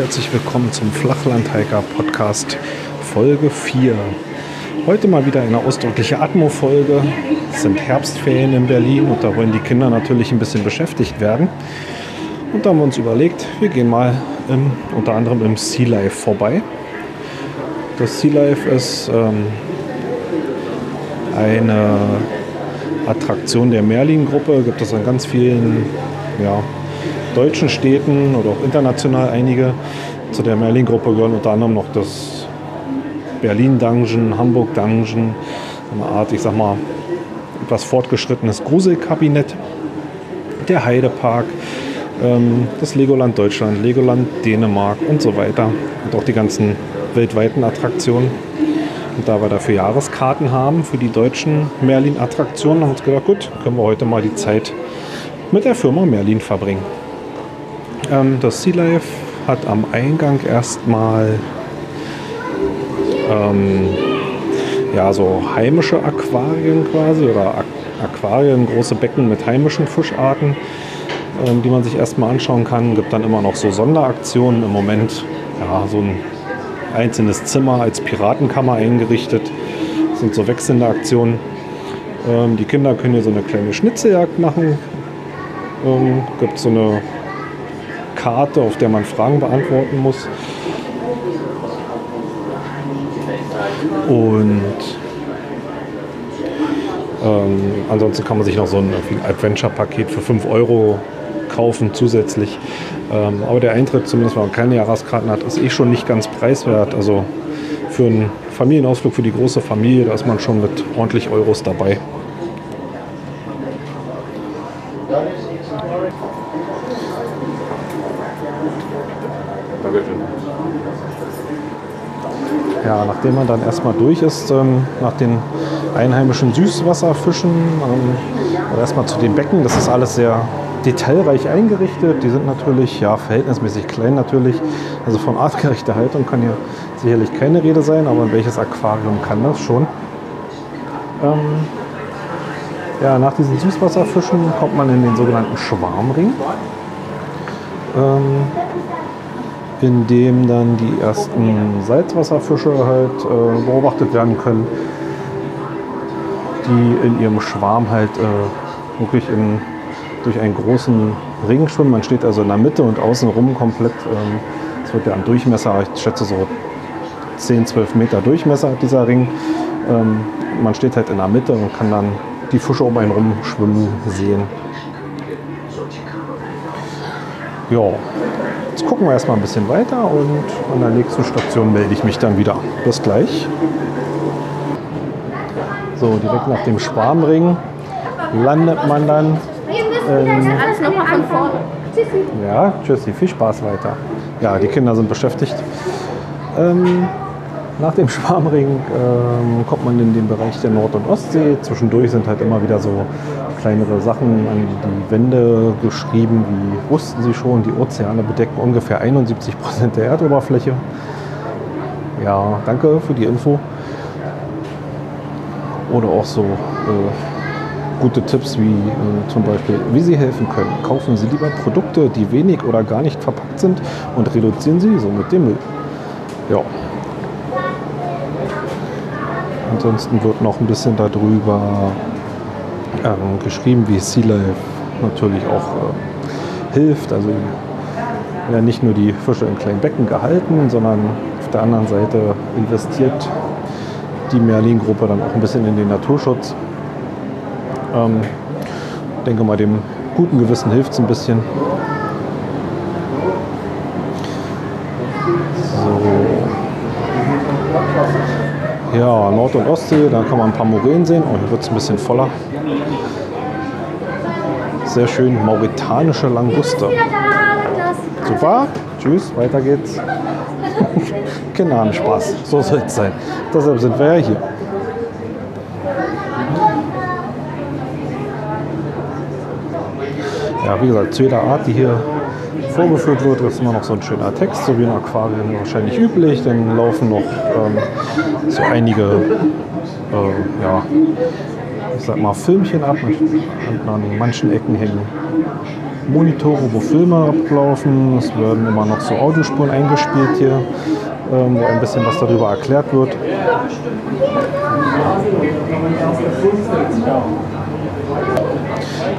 Herzlich willkommen zum Flachlandhiker Podcast Folge 4. Heute mal wieder eine ausdrückliche Atmo-Folge. Es sind Herbstferien in Berlin und da wollen die Kinder natürlich ein bisschen beschäftigt werden. Und da haben wir uns überlegt, wir gehen mal im, unter anderem im Sea Life vorbei. Das Sea Life ist ähm, eine Attraktion der Merlin-Gruppe, gibt es an ganz vielen ja, deutschen Städten oder auch international einige. Zu der Merlin-Gruppe gehören unter anderem noch das Berlin-Dungeon, Hamburg-Dungeon, eine Art, ich sag mal, etwas fortgeschrittenes Gruselkabinett, der Heidepark, ähm, das Legoland Deutschland, Legoland Dänemark und so weiter. Und auch die ganzen weltweiten Attraktionen. Und da wir dafür Jahreskarten haben für die deutschen Merlin-Attraktionen, haben wir uns gedacht, gut, können wir heute mal die Zeit mit der Firma Merlin verbringen. Ähm, das Sea Life hat am Eingang erstmal ähm, ja, so heimische Aquarien quasi oder Aquarien, große Becken mit heimischen Fischarten, ähm, die man sich erstmal anschauen kann. Gibt dann immer noch so Sonderaktionen. Im Moment ja, so ein einzelnes Zimmer als Piratenkammer eingerichtet. Das sind so wechselnde Aktionen. Ähm, die Kinder können hier so eine kleine Schnitzeljagd machen. Ähm, gibt so eine Karte, auf der man Fragen beantworten muss. Und ähm, ansonsten kann man sich noch so ein Adventure-Paket für 5 Euro kaufen zusätzlich. Ähm, aber der Eintritt, zumindest wenn man keine Jahreskarten hat, ist eh schon nicht ganz preiswert. Also für einen Familienausflug für die große Familie, da ist man schon mit ordentlich Euros dabei. Nachdem man dann erstmal durch ist, ähm, nach den einheimischen Süßwasserfischen, ähm, erstmal zu den Becken, das ist alles sehr detailreich eingerichtet. Die sind natürlich ja, verhältnismäßig klein natürlich. Also von artgerechter Haltung kann hier sicherlich keine Rede sein, aber in welches Aquarium kann das schon? Ähm, ja, nach diesen Süßwasserfischen kommt man in den sogenannten Schwarmring. Ähm, in dem dann die ersten Salzwasserfische halt äh, beobachtet werden können, die in ihrem Schwarm halt äh, wirklich in, durch einen großen Ring schwimmen. Man steht also in der Mitte und außenrum komplett, ähm, es ähm, wird ja an Durchmesser, ich schätze so 10, 12 Meter Durchmesser dieser Ring. Ähm, man steht halt in der Mitte und kann dann die Fische um einen rum schwimmen sehen. Ja, Jetzt gucken wir erstmal ein bisschen weiter und an der nächsten Station melde ich mich dann wieder. Bis gleich. So, direkt nach dem Schwarmring landet man dann. Ähm, Alles nochmal von vorne. Ja, tschüssi, viel Spaß weiter. Ja, die Kinder sind beschäftigt. Ähm, nach dem Schwarmring ähm, kommt man in den Bereich der Nord- und Ostsee. Zwischendurch sind halt immer wieder so kleinere Sachen an die Wände geschrieben, wie wussten Sie schon, die Ozeane bedecken ungefähr 71 Prozent der Erdoberfläche. Ja, danke für die Info. Oder auch so äh, gute Tipps wie äh, zum Beispiel, wie Sie helfen können. Kaufen Sie lieber Produkte, die wenig oder gar nicht verpackt sind und reduzieren Sie somit den Müll. Ja. Ansonsten wird noch ein bisschen darüber ähm, geschrieben, wie Sea Life natürlich auch äh, hilft. Also ja, nicht nur die Fische in kleinen Becken gehalten, sondern auf der anderen Seite investiert die Merlin-Gruppe dann auch ein bisschen in den Naturschutz. Ähm, denke mal, dem guten Gewissen hilft es ein bisschen. Ja, Nord- und Ostsee, da kann man ein paar Moränen sehen. Oh, hier wird es ein bisschen voller. Sehr schön, mauretanische Languste. Super, tschüss, weiter geht's. Kinder haben Spaß. So soll es sein. Deshalb sind wir ja hier. Ja, wie gesagt, zu jeder Art, die hier vorgeführt wird, ist immer noch so ein schöner Text, so wie in Aquarien wahrscheinlich üblich. Dann laufen noch ähm, so einige, äh, ja, ich sag mal, Filmchen ab. Und an manchen Ecken hängen Monitore, wo Filme ablaufen. Es werden immer noch so Audiospuren eingespielt hier, ähm, wo ein bisschen was darüber erklärt wird.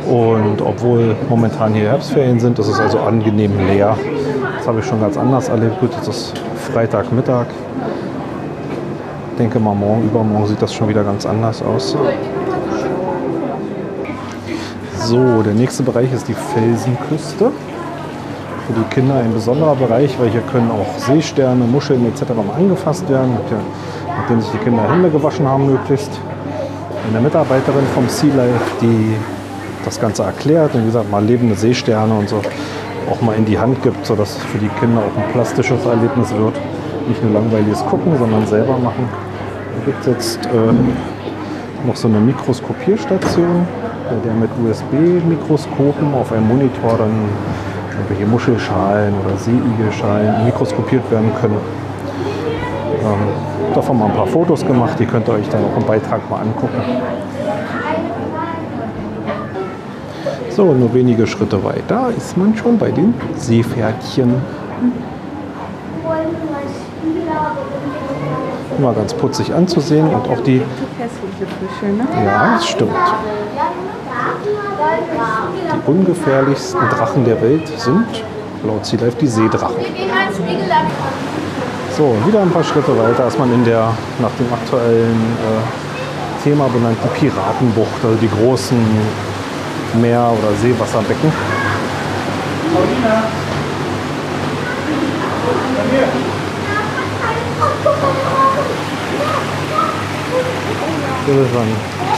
Und obwohl momentan hier Herbstferien sind, ist es also angenehm leer. Das habe ich schon ganz anders erlebt. Gut, jetzt ist Freitagmittag. Ich denke mal, morgen, übermorgen sieht das schon wieder ganz anders aus. So, der nächste Bereich ist die Felsenküste. Für die Kinder ein besonderer Bereich, weil hier können auch Seesterne, Muscheln etc. angefasst werden, nachdem sich die Kinder Hände gewaschen haben möglichst. Eine Mitarbeiterin vom Sea Life, die das Ganze erklärt und wie gesagt mal lebende Seesterne und so auch mal in die Hand gibt, sodass es für die Kinder auch ein plastisches Erlebnis wird. Nicht nur langweiliges Gucken, sondern selber machen. Da gibt es jetzt äh, noch so eine Mikroskopierstation, bei der mit USB-Mikroskopen auf einem Monitor dann irgendwelche Muschelschalen oder Seeigelschalen mikroskopiert werden können. Ähm, davon mal ein paar Fotos gemacht, die könnt ihr euch dann auch im Beitrag mal angucken. So, nur wenige Schritte weiter ist man schon bei den Seepferdchen. Immer ganz putzig anzusehen und auch die. Ja, das stimmt. Die ungefährlichsten Drachen der Welt sind laut Sea Life die Seedrachen. So, wieder ein paar Schritte weiter ist man in der nach dem aktuellen äh, Thema benannten Piratenbucht, also die großen Meer- oder Seewasserbecken. Hier sind dann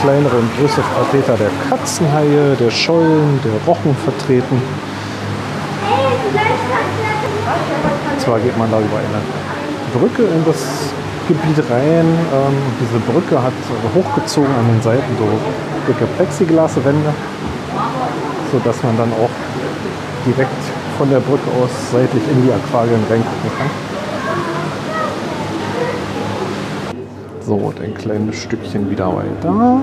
kleinere und größere Vertreter der Katzenhaie, der Schollen, der Rochen vertreten. Und zwar geht man da über eine Brücke in das Gebiet rein. Ähm, diese Brücke hat hochgezogen an den Seiten so dicke Plexiglaswände sodass man dann auch direkt von der Brücke aus seitlich in die Aquarien reingucken kann. So, und ein kleines Stückchen wieder weiter.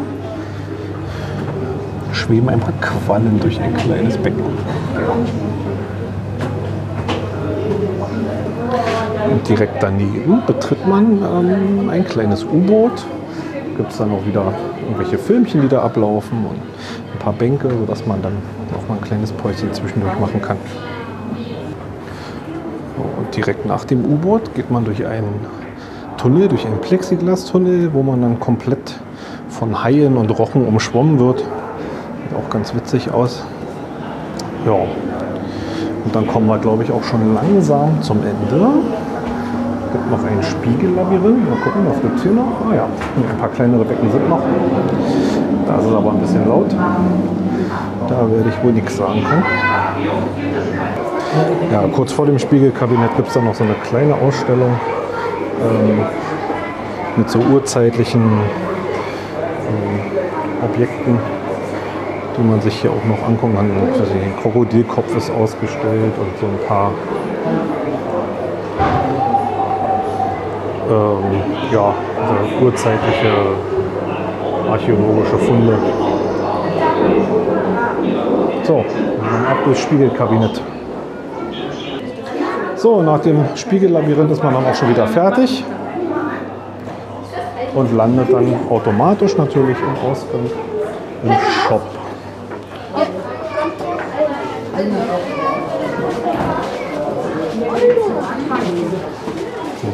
Schweben ein paar Quallen durch ein kleines Becken. Und direkt daneben betritt man ähm, ein kleines U-Boot. Gibt es dann auch wieder irgendwelche Filmchen, die da ablaufen und ein paar Bänke, sodass man dann auch mal ein kleines Päuschen zwischendurch machen kann. Und direkt nach dem U-Boot geht man durch einen Tunnel, durch einen Plexiglas-Tunnel, wo man dann komplett von Haien und Rochen umschwommen wird. Sieht auch ganz witzig aus. Ja. Und dann kommen wir, glaube ich, auch schon langsam zum Ende. Gibt noch ein Spiegellabyrinth. Mal gucken, was gibt es hier noch? Ah ja, ein paar kleinere Becken sind noch. Da ist es aber ein bisschen laut. Da werde ich wohl nichts sagen können. Ja, kurz vor dem Spiegelkabinett gibt es dann noch so eine kleine Ausstellung ähm, mit so urzeitlichen ähm, Objekten, die man sich hier auch noch angucken kann. Ein Krokodilkopf ist ausgestellt und so ein paar ähm, ja, also urzeitliche archäologische Funde. So, dann ab durchs Spiegelkabinett. So, nach dem Spiegellabyrinth ist man dann auch schon wieder fertig und landet dann automatisch natürlich im Ausgang im Shop.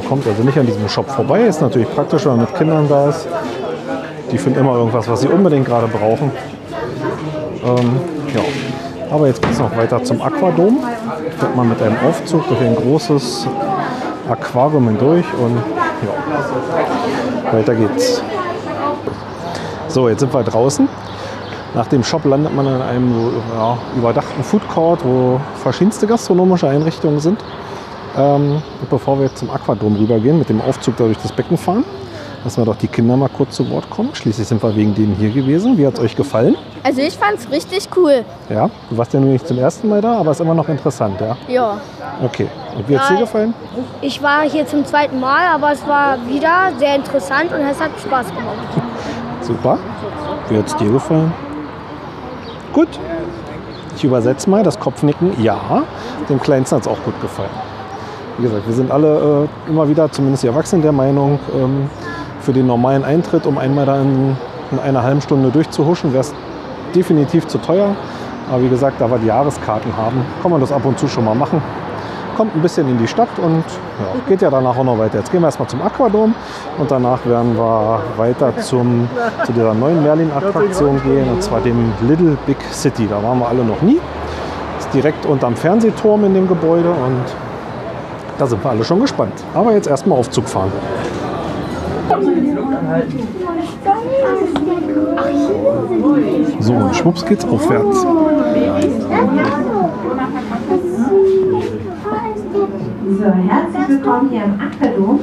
Kommt also nicht an diesem Shop vorbei. Ist natürlich praktisch, wenn man mit Kindern da ist. Die finden immer irgendwas, was sie unbedingt gerade brauchen. Ähm, ja. Aber jetzt geht es noch weiter zum Aquadom. Fährt man mit einem Aufzug durch ein großes Aquarium hindurch und ja, weiter geht's. So, jetzt sind wir draußen. Nach dem Shop landet man in einem ja, überdachten Food Court, wo verschiedenste gastronomische Einrichtungen sind. Ähm, bevor wir jetzt zum Aquadom rübergehen, mit dem Aufzug da durch das Becken fahren, lassen wir doch die Kinder mal kurz zu Wort kommen. Schließlich sind wir wegen denen hier gewesen. Wie hat es euch gefallen? Also ich fand's richtig cool. Ja, du warst ja nur nicht zum ersten Mal da, aber ist immer noch interessant, ja? Ja. Okay. Und wie hat es dir gefallen? Ich war hier zum zweiten Mal, aber es war wieder sehr interessant und es hat Spaß gemacht. Super. Wie hat es dir gefallen? Gut. Ich übersetze mal das Kopfnicken. Ja, dem Kleinsten hat es auch gut gefallen. Wie gesagt, wir sind alle äh, immer wieder, zumindest die Erwachsenen, der Meinung, ähm, für den normalen Eintritt, um einmal da in, in einer halben Stunde durchzuhuschen, wäre es definitiv zu teuer. Aber wie gesagt, da wir die Jahreskarten haben, kann man das ab und zu schon mal machen. Kommt ein bisschen in die Stadt und ja, geht ja danach auch noch weiter. Jetzt gehen wir erstmal zum Aquadom und danach werden wir weiter zum, zu dieser neuen Merlin-Attraktion gehen, und zwar dem Little Big City. Da waren wir alle noch nie. Ist direkt unterm Fernsehturm in dem Gebäude und da sind wir alle schon gespannt. Aber jetzt erstmal Aufzug fahren. So, und schwupps geht's aufwärts. So, herzlich willkommen hier im Aquadom.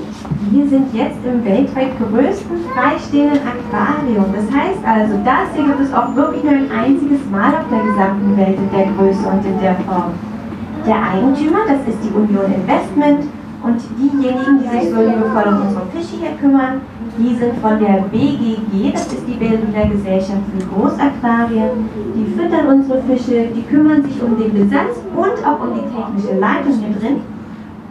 Wir sind jetzt im weltweit größten freistehenden Aquarium. Das heißt also, das hier gibt es auch wirklich nur ein einziges Mal auf der gesamten Welt in der Größe und in der Form. Der Eigentümer, das ist die Union Investment und diejenigen, die sich so liebevoll um unsere Fische hier kümmern, die sind von der BGG, das ist die Berliner Gesellschaft für Großaquarien. Die füttern unsere Fische, die kümmern sich um den Besatz und auch um die technische Leitung hier drin.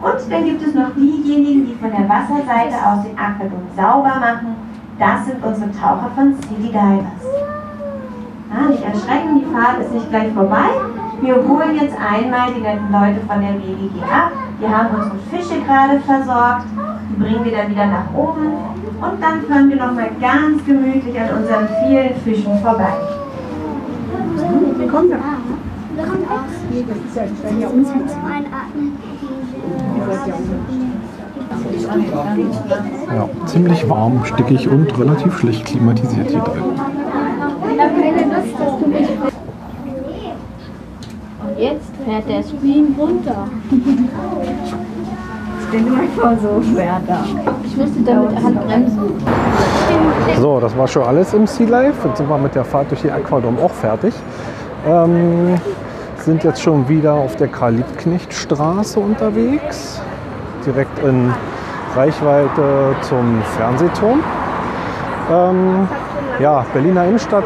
Und dann gibt es noch diejenigen, die von der Wasserseite aus den Aquädukt sauber machen. Das sind unsere Taucher von City Divers. Ja, nicht erschrecken, die Fahrt ist nicht gleich vorbei. Wir holen jetzt einmal die netten Leute von der BGG ab. Die haben unsere Fische gerade versorgt. Die bringen wir dann wieder nach oben. Und dann fahren wir nochmal ganz gemütlich an unseren vielen Fischen vorbei. Da. Das ist ja, uns mit einatmen. Ja, ziemlich warm, stickig und relativ schlecht klimatisiert hier drin. Und jetzt fährt der Stream runter. Stell dir mal vor, so schwer da. Ich müsste da mit der Hand bremsen. So, das war schon alles im Sea Life. Jetzt sind wir mit der Fahrt durch die Aquadom auch fertig. Ähm, sind jetzt schon wieder auf der Karl-Liebknecht-Straße unterwegs. Direkt in Reichweite zum Fernsehturm. Ähm, ja, Berliner Innenstadt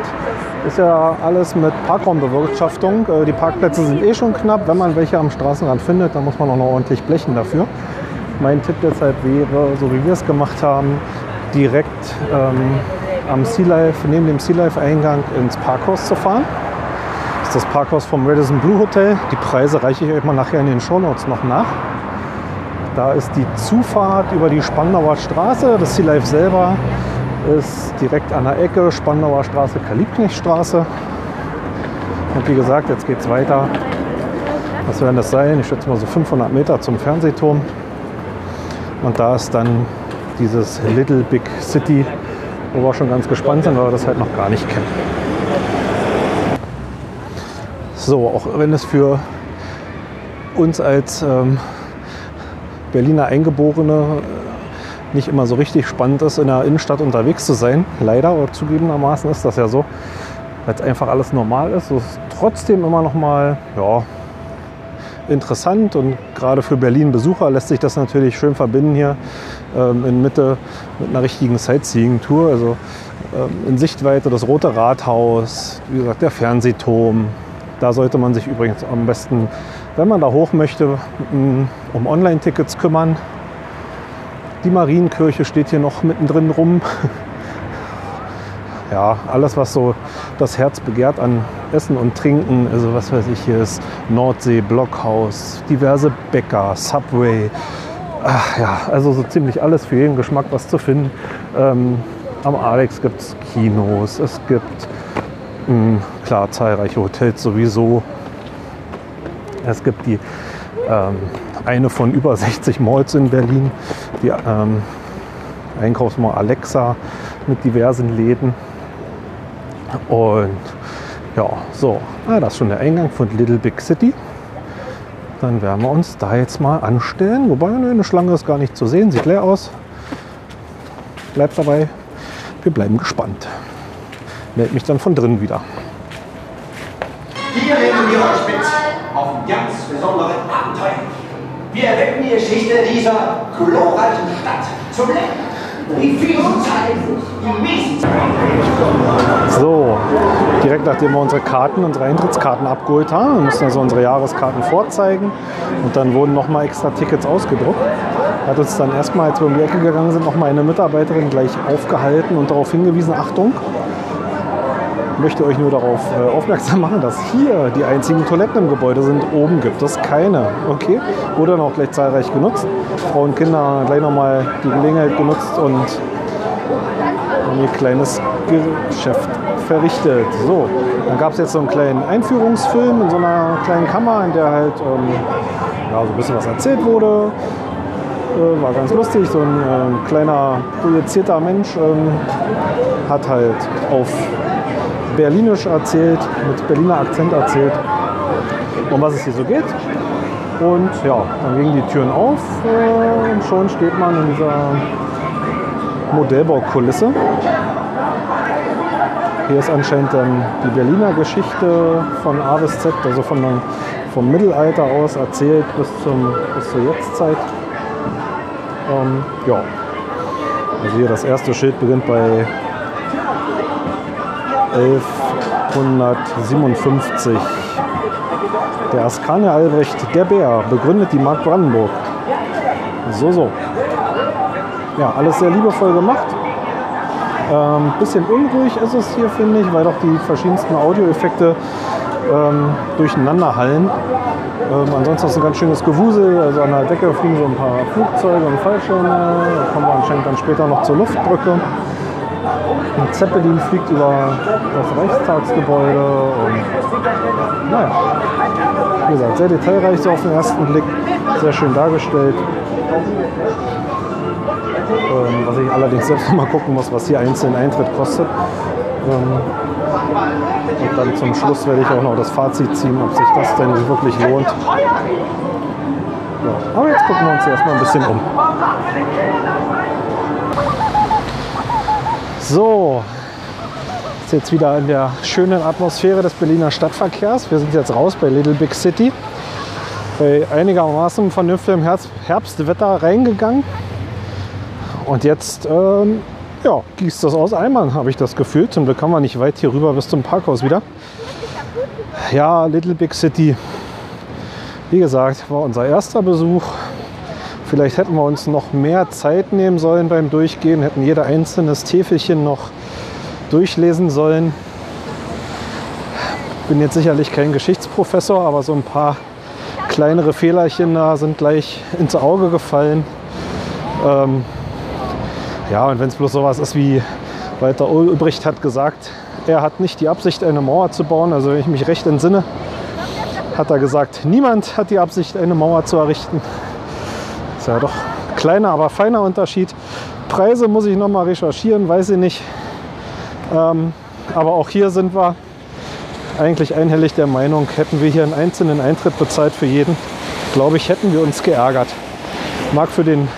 ist ja alles mit Parkraumbewirtschaftung. Äh, die Parkplätze sind eh schon knapp. Wenn man welche am Straßenrand findet, dann muss man auch noch ordentlich blechen dafür. Mein Tipp deshalb wäre, so wie wir es gemacht haben, direkt ähm, am Sea Life, neben dem Sea Life Eingang ins Parkhaus zu fahren. Das ist das Parkhaus vom Radisson Blue Hotel. Die Preise reiche ich euch mal nachher in den Shownotes noch nach. Da ist die Zufahrt über die Spandauer Straße. Das Sea Life selber ist direkt an der Ecke Spandauer Straße, Karl-Liebknecht-Straße. Und wie gesagt, jetzt geht es weiter. Was werden das sein? Ich schätze mal so 500 Meter zum Fernsehturm. Und da ist dann dieses Little Big City, wo wir schon ganz gespannt sind, weil wir das halt noch gar nicht kennen. So, auch wenn es für uns als ähm, Berliner Eingeborene nicht immer so richtig spannend ist, in der Innenstadt unterwegs zu sein, leider oder zugegebenermaßen ist das ja so, weil es einfach alles normal ist. Es ist trotzdem immer noch mal ja, interessant und gerade für Berlin-Besucher lässt sich das natürlich schön verbinden hier ähm, in Mitte mit einer richtigen Sightseeing-Tour. Also ähm, in Sichtweite das Rote Rathaus, wie gesagt der Fernsehturm. Da sollte man sich übrigens am besten, wenn man da hoch möchte, um Online-Tickets kümmern. Die Marienkirche steht hier noch mittendrin rum. ja, alles, was so das Herz begehrt an Essen und Trinken. Also was weiß ich, hier ist Nordsee, Blockhaus, diverse Bäcker, Subway. Ach, ja, also so ziemlich alles für jeden Geschmack was zu finden. Ähm, am Alex gibt es Kinos, es gibt mh, klar zahlreiche Hotels sowieso. Es gibt die ähm, eine von über 60 Malls in Berlin, die ähm, Einkaufsmall Alexa mit diversen Läden. Und ja, so, ah, das ist schon der Eingang von Little Big City. Dann werden wir uns da jetzt mal anstellen. Wobei, ne, eine Schlange ist gar nicht zu sehen, sieht leer aus. Bleibt dabei, wir bleiben gespannt. Meld mich dann von drinnen wieder. Hier nehmen wir euch mit auf ein ganz besonderes Abenteuer. Wir erwecken die Geschichte dieser glorreichen Stadt zum Leben. Die Zeiten, die Zeiten. So, direkt nachdem wir unsere Karten, unsere Eintrittskarten abgeholt haben, wir mussten also unsere Jahreskarten vorzeigen und dann wurden nochmal extra Tickets ausgedruckt. Hat uns dann erstmal, als wir um die Ecke gegangen sind, nochmal eine Mitarbeiterin gleich aufgehalten und darauf hingewiesen, Achtung, möchte euch nur darauf äh, aufmerksam machen, dass hier die einzigen Toiletten im Gebäude sind. Oben gibt es keine. Okay, wurde dann auch gleich zahlreich genutzt. Frauen und Kinder haben gleich nochmal die Gelegenheit genutzt und haben ihr kleines Geschäft verrichtet. So, dann gab es jetzt so einen kleinen Einführungsfilm in so einer kleinen Kammer, in der halt ähm, ja, so ein bisschen was erzählt wurde. Äh, war ganz lustig. So ein ähm, kleiner projizierter Mensch ähm, hat halt auf Berlinisch erzählt, mit Berliner Akzent erzählt, um was es hier so geht. Und ja, dann gingen die Türen auf äh, und schon steht man in dieser Modellbaukulisse. Hier ist anscheinend dann die Berliner Geschichte von A bis Z, also von vom Mittelalter aus erzählt bis, zum, bis zur Jetztzeit. Ähm, ja, also hier das erste Schild beginnt bei 1157. Der Askanier Albrecht, der Bär, begründet die Mark Brandenburg. So, so. Ja, alles sehr liebevoll gemacht. Ähm, bisschen unruhig ist es hier, finde ich, weil doch die verschiedensten Audioeffekte ähm, durcheinander hallen. Ähm, ansonsten ist ein ganz schönes Gewusel. Also an der Decke fliegen so ein paar Flugzeuge und Fallschirme. Da kommen wir anscheinend dann später noch zur Luftbrücke. Ein Zeppelin fliegt über das Reichstagsgebäude und naja, wie gesagt, sehr detailreich so auf den ersten Blick, sehr schön dargestellt. Ähm, was ich allerdings selbst mal gucken muss, was hier einzeln Eintritt kostet. Ähm, und dann zum Schluss werde ich auch noch das Fazit ziehen, ob sich das denn wirklich lohnt. Ja, aber jetzt gucken wir uns erstmal ein bisschen um. So, ist jetzt wieder in der schönen Atmosphäre des Berliner Stadtverkehrs. Wir sind jetzt raus bei Little Big City. Bei einigermaßen vernünftigem Herbst Herbstwetter reingegangen. Und jetzt ähm, ja, gießt das aus Eimern, habe ich das Gefühl. Zum Glück haben wir nicht weit hier rüber bis zum Parkhaus wieder. Ja, Little Big City. Wie gesagt, war unser erster Besuch. Vielleicht hätten wir uns noch mehr Zeit nehmen sollen beim Durchgehen, hätten jeder einzelnes Täfelchen noch durchlesen sollen. Bin jetzt sicherlich kein Geschichtsprofessor, aber so ein paar kleinere Fehlerchen da sind gleich ins Auge gefallen. Ähm, ja, und wenn es bloß sowas ist wie Walter Ulbricht hat gesagt, er hat nicht die Absicht, eine Mauer zu bauen. Also wenn ich mich recht entsinne, hat er gesagt, niemand hat die Absicht, eine Mauer zu errichten ja doch kleiner, aber feiner Unterschied. Preise muss ich noch mal recherchieren, weiß ich nicht. Ähm, aber auch hier sind wir eigentlich einhellig der Meinung, hätten wir hier einen einzelnen Eintritt bezahlt für jeden, glaube ich, hätten wir uns geärgert. Mag für den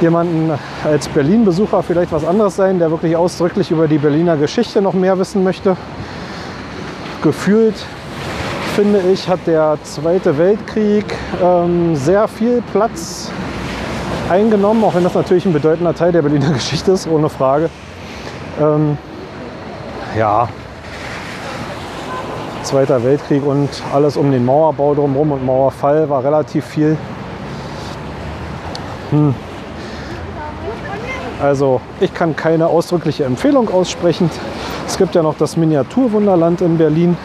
jemanden als Berlin-Besucher vielleicht was anderes sein, der wirklich ausdrücklich über die Berliner Geschichte noch mehr wissen möchte. Gefühlt finde ich, hat der Zweite Weltkrieg ähm, sehr viel Platz eingenommen, auch wenn das natürlich ein bedeutender Teil der Berliner Geschichte ist, ohne Frage. Ähm, ja, Zweiter Weltkrieg und alles um den Mauerbau drumherum und Mauerfall war relativ viel. Hm. Also ich kann keine ausdrückliche Empfehlung aussprechen. Es gibt ja noch das Miniaturwunderland in Berlin,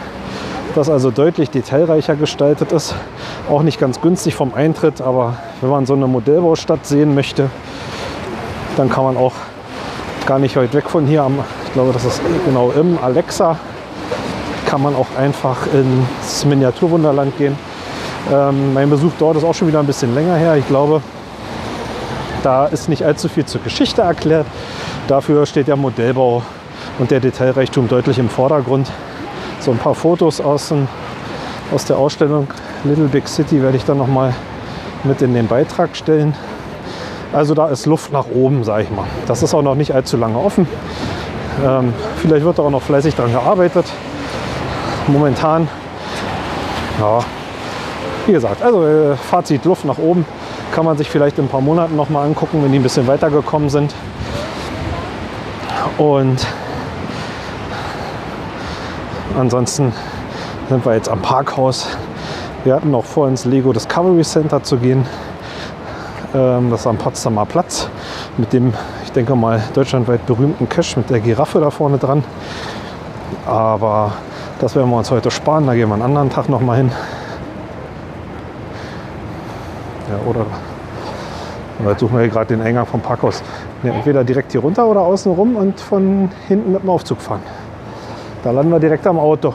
das also deutlich detailreicher gestaltet ist. Auch nicht ganz günstig vom Eintritt, aber wenn man so eine Modellbaustadt sehen möchte, dann kann man auch gar nicht weit weg von hier am, ich glaube, das ist genau im Alexa, kann man auch einfach ins Miniaturwunderland gehen. Ähm, mein Besuch dort ist auch schon wieder ein bisschen länger her. Ich glaube, da ist nicht allzu viel zur Geschichte erklärt. Dafür steht der Modellbau und der Detailreichtum deutlich im Vordergrund. So ein paar Fotos aus, aus der Ausstellung Little Big City werde ich dann noch mal mit in den Beitrag stellen. Also da ist Luft nach oben, sage ich mal. Das ist auch noch nicht allzu lange offen. Ähm, vielleicht wird da auch noch fleißig daran gearbeitet. Momentan, ja, wie gesagt, also äh, Fazit Luft nach oben kann man sich vielleicht in ein paar Monaten noch mal angucken, wenn die ein bisschen weitergekommen sind. Und ansonsten sind wir jetzt am Parkhaus. Wir hatten noch vor, ins Lego Discovery Center zu gehen. Ähm, das ist am Potsdamer Platz mit dem, ich denke mal, deutschlandweit berühmten Cache mit der Giraffe da vorne dran. Aber das werden wir uns heute sparen. Da gehen wir einen anderen Tag noch mal hin. Ja, oder aber jetzt suchen wir hier gerade den Eingang vom Parkhaus. Entweder direkt hier runter oder außen rum und von hinten mit dem Aufzug fahren. Da landen wir direkt am Auto.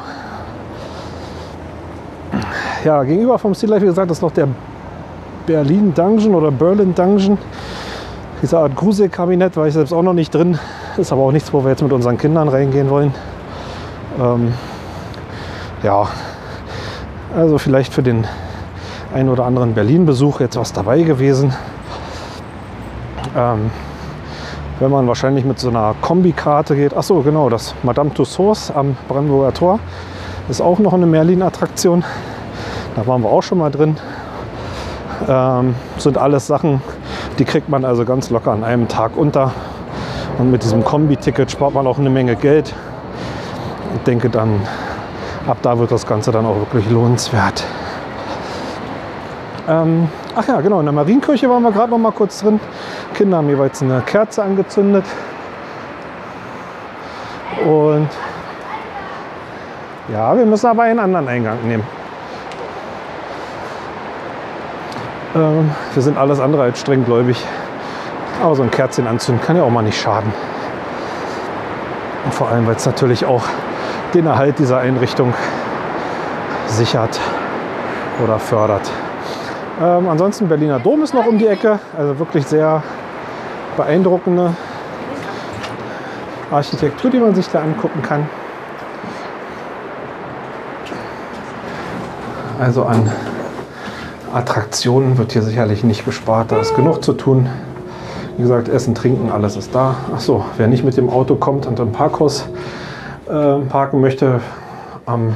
Ja, gegenüber vom Sea Life, wie gesagt, ist noch der Berlin Dungeon oder Berlin Dungeon. Diese Art Gruselkabinett war ich selbst auch noch nicht drin. Ist aber auch nichts, wo wir jetzt mit unseren Kindern reingehen wollen. Ähm, ja, also vielleicht für den einen oder anderen Berlin-Besuch jetzt was dabei gewesen. Ähm, wenn man wahrscheinlich mit so einer Kombikarte geht. Achso, genau, das Madame Tussauds am Brandenburger Tor ist auch noch eine Merlin-Attraktion. Da waren wir auch schon mal drin. Ähm, sind alles Sachen, die kriegt man also ganz locker an einem Tag unter. Und mit diesem Kombi-Ticket spart man auch eine Menge Geld. Ich denke dann, ab da wird das Ganze dann auch wirklich lohnenswert. Ähm, ach ja, genau, in der Marienkirche waren wir gerade noch mal kurz drin. Kinder haben jeweils eine Kerze angezündet. Und ja, wir müssen aber einen anderen Eingang nehmen. Ähm, wir sind alles andere als strenggläubig. Aber so ein Kerzchen anzünden kann ja auch mal nicht schaden. Und vor allem, weil es natürlich auch den Erhalt dieser Einrichtung sichert oder fördert. Ähm, ansonsten Berliner Dom ist noch um die Ecke, also wirklich sehr beeindruckende Architektur, die man sich da angucken kann. Also an Attraktionen wird hier sicherlich nicht gespart, da ist genug zu tun. Wie gesagt, Essen, Trinken, alles ist da. Achso, wer nicht mit dem Auto kommt und im Parkhaus äh, parken möchte, am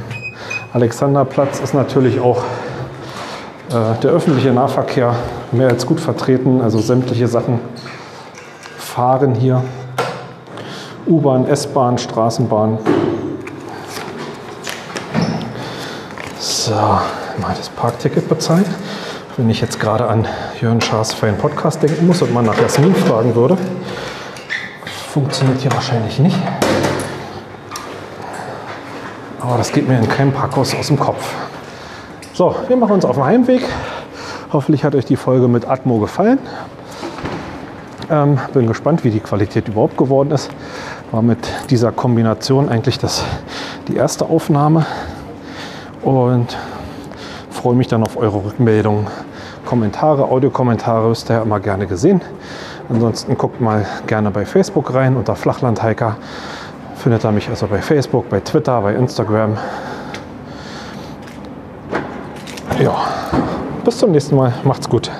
Alexanderplatz ist natürlich auch der öffentliche Nahverkehr mehr als gut vertreten. Also sämtliche Sachen fahren hier. U-Bahn, S-Bahn, Straßenbahn. So, mal das Parkticket bezahlen. Wenn ich jetzt gerade an Jörn Schaas feinen Podcast denken muss und man nach Jasmin fragen würde, funktioniert hier wahrscheinlich nicht. Aber das geht mir in keinem Parkhaus aus dem Kopf. So, wir machen uns auf den Heimweg. Hoffentlich hat euch die Folge mit Atmo gefallen. Ähm, bin gespannt, wie die Qualität überhaupt geworden ist. War mit dieser Kombination eigentlich das, die erste Aufnahme und freue mich dann auf eure Rückmeldungen. Kommentare, Audiokommentare ist ja immer gerne gesehen. Ansonsten guckt mal gerne bei Facebook rein unter Flachlandhiker. Findet ihr mich also bei Facebook, bei Twitter, bei Instagram. Ja, bis zum nächsten Mal. Macht's gut.